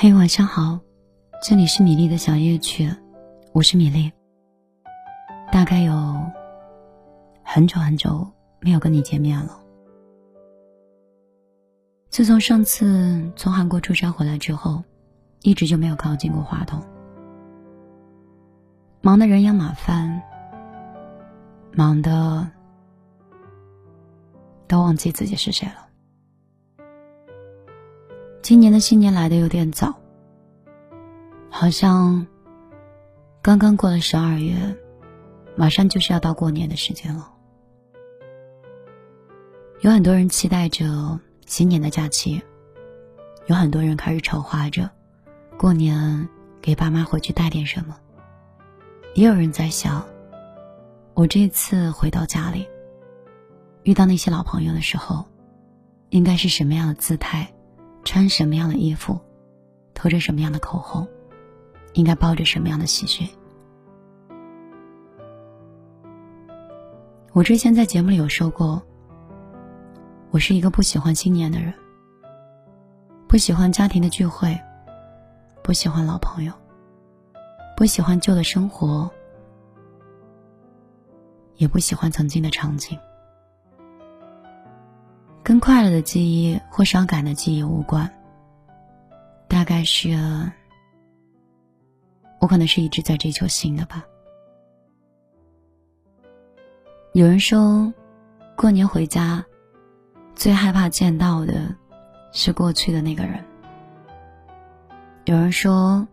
嘿，晚上好，这里是米粒的小夜曲，我是米粒。大概有很久很久没有跟你见面了。自从上次从韩国出差回来之后，一直就没有靠近过话筒。忙得人仰马翻，忙的都忘记自己是谁了。今年的新年来的有点早，好像刚刚过了十二月，马上就是要到过年的时间了。有很多人期待着新年的假期，有很多人开始筹划着过年给爸妈回去带点什么，也有人在想，我这次回到家里，遇到那些老朋友的时候，应该是什么样的姿态？穿什么样的衣服，涂着什么样的口红，应该抱着什么样的喜讯？我之前在节目里有说过，我是一个不喜欢新年的人，不喜欢家庭的聚会，不喜欢老朋友，不喜欢旧的生活，也不喜欢曾经的场景。跟快乐的记忆或伤感的记忆无关，大概是我可能是一直在追求新的吧。有人说，过年回家最害怕见到的是过去的那个人。有人说，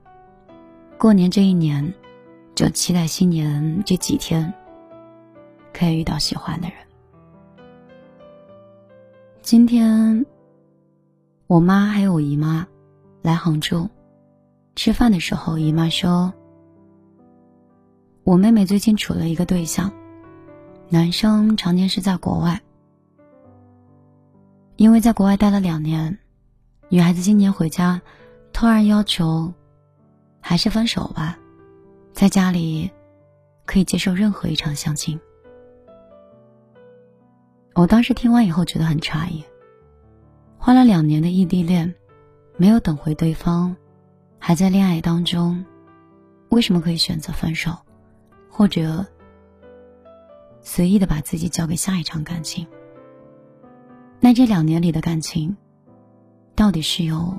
过年这一年就期待新年这几天可以遇到喜欢的人。今天，我妈还有我姨妈来杭州吃饭的时候，姨妈说：“我妹妹最近处了一个对象，男生常年是在国外，因为在国外待了两年，女孩子今年回家，突然要求还是分手吧，在家里可以接受任何一场相亲。”我当时听完以后觉得很诧异，花了两年的异地恋，没有等回对方，还在恋爱当中，为什么可以选择分手，或者随意的把自己交给下一场感情？那这两年里的感情，到底是有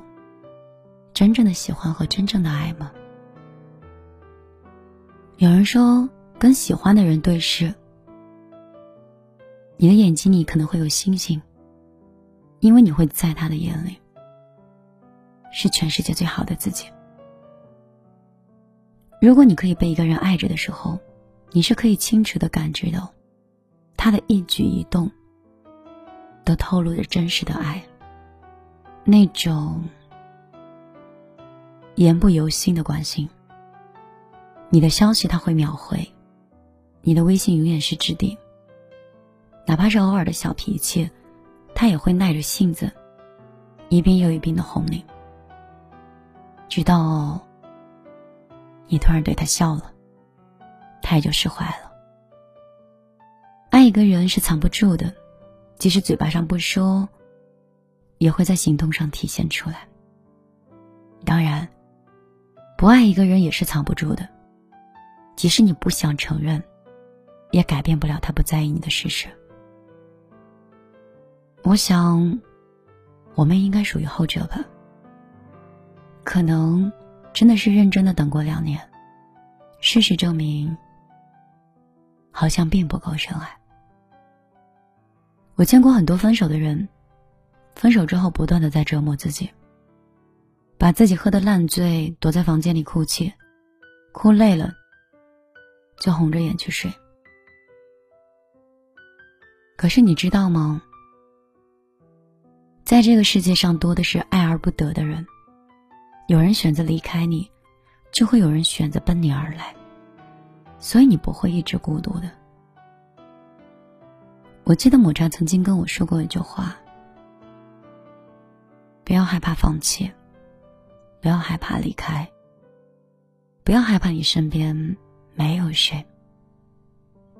真正的喜欢和真正的爱吗？有人说，跟喜欢的人对视。你的眼睛里可能会有星星，因为你会在他的眼里是全世界最好的自己。如果你可以被一个人爱着的时候，你是可以清楚的感知到他的一举一动都透露着真实的爱，那种言不由心的关心。你的消息他会秒回，你的微信永远是置顶。哪怕是偶尔的小脾气，他也会耐着性子，一遍又一遍的哄你，直到你突然对他笑了，他也就释怀了。爱一个人是藏不住的，即使嘴巴上不说，也会在行动上体现出来。当然，不爱一个人也是藏不住的，即使你不想承认，也改变不了他不在意你的事实。我想，我们应该属于后者吧。可能真的是认真的等过两年，事实证明，好像并不够深爱。我见过很多分手的人，分手之后不断的在折磨自己，把自己喝得烂醉，躲在房间里哭泣，哭累了，就红着眼去睡。可是你知道吗？在这个世界上，多的是爱而不得的人。有人选择离开你，就会有人选择奔你而来。所以你不会一直孤独的。我记得抹茶曾经跟我说过一句话：不要害怕放弃，不要害怕离开，不要害怕你身边没有谁。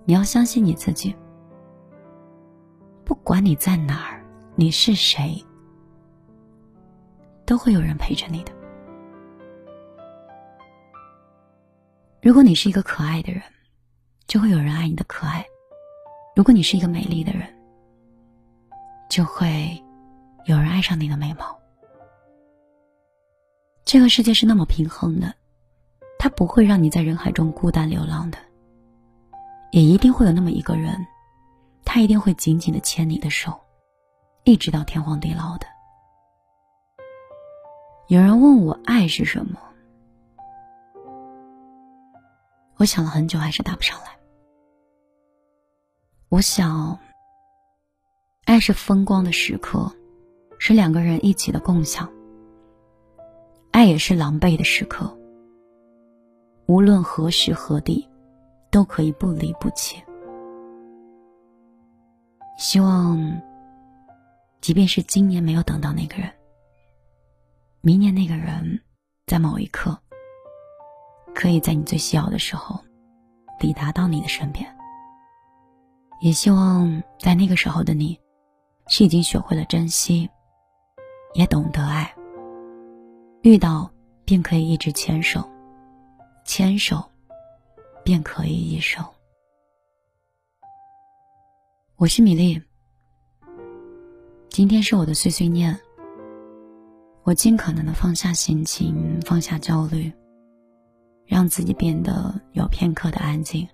你要相信你自己，不管你在哪儿。你是谁都会有人陪着你的。如果你是一个可爱的人就会有人爱你的可爱。如果你是一个美丽的人就会有人爱上你的美貌。这个世界是那么平衡的它不会让你在人海中孤单流浪的。也一定会有那么一个人他一定会紧紧的牵你的手一直到天荒地老的。有人问我爱是什么，我想了很久，还是答不上来。我想，爱是风光的时刻，是两个人一起的共享。爱也是狼狈的时刻，无论何时何地，都可以不离不弃。希望，即便是今年没有等到那个人，明年那个人，在某一刻，可以在你最需要的时候，抵达到你的身边。也希望在那个时候的你，是已经学会了珍惜，也懂得爱。遇到便可以一直牵手，牵手便可以一生。我是米粒，今天是我的碎碎念。我尽可能的放下心情，放下焦虑，让自己变得有片刻的安静。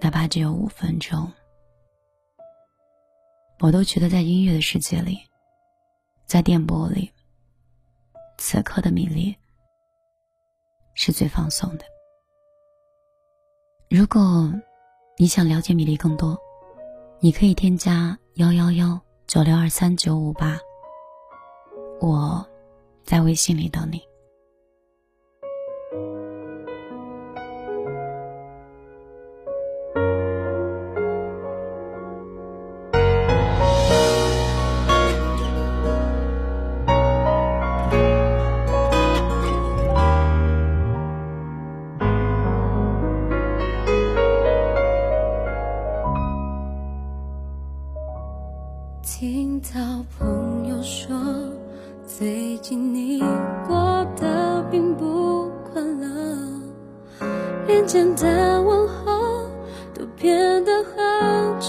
哪怕只有五分钟，我都觉得在音乐的世界里，在电波里，此刻的米粒是最放松的。如果你想了解米粒更多，你可以添加幺幺幺九六二三九五八，我在微信里等你。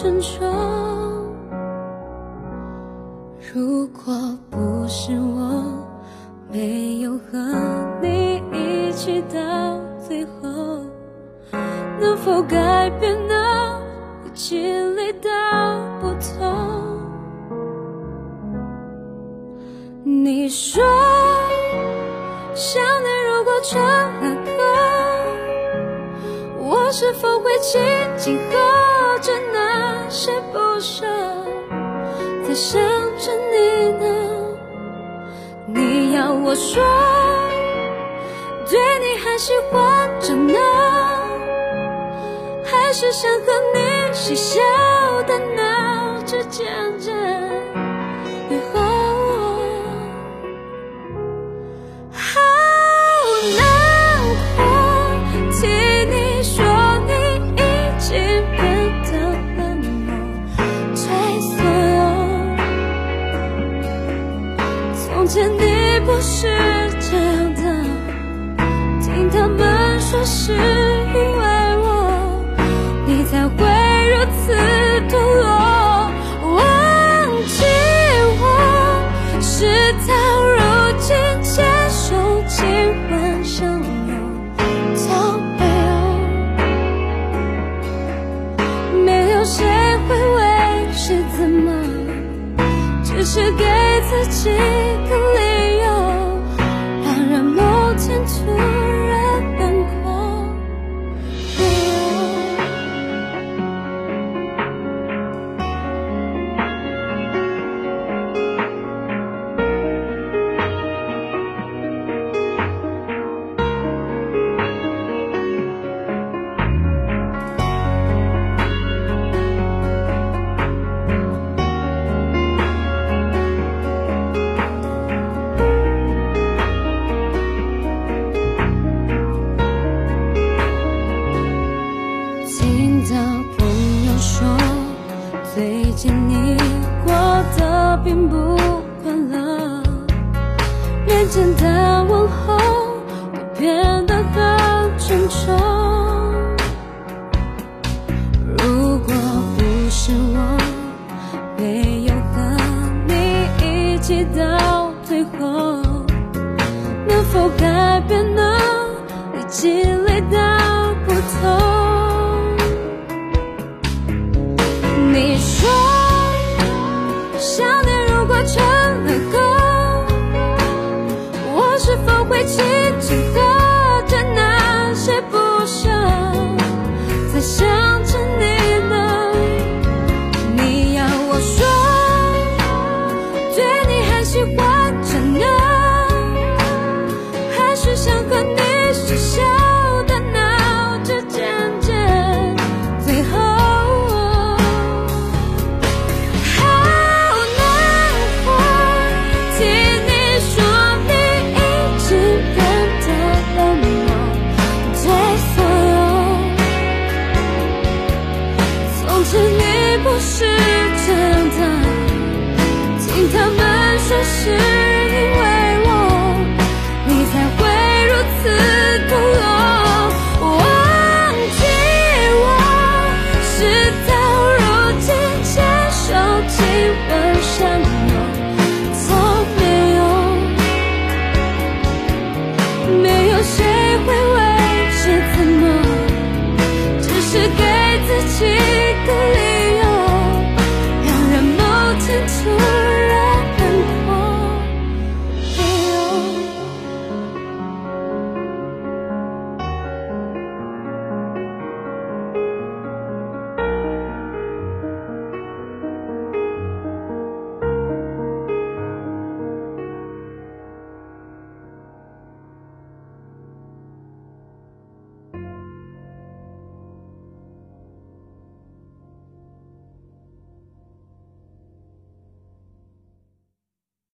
沉重。如果不是我没有和你一起到最后，能否改变呢？会经历到不同。你说，想念如果成了歌，我是否会轻轻和多少，在想着你呢？你要我说，对你还喜欢着呢，还是想和你嬉笑打闹，是给自己。经是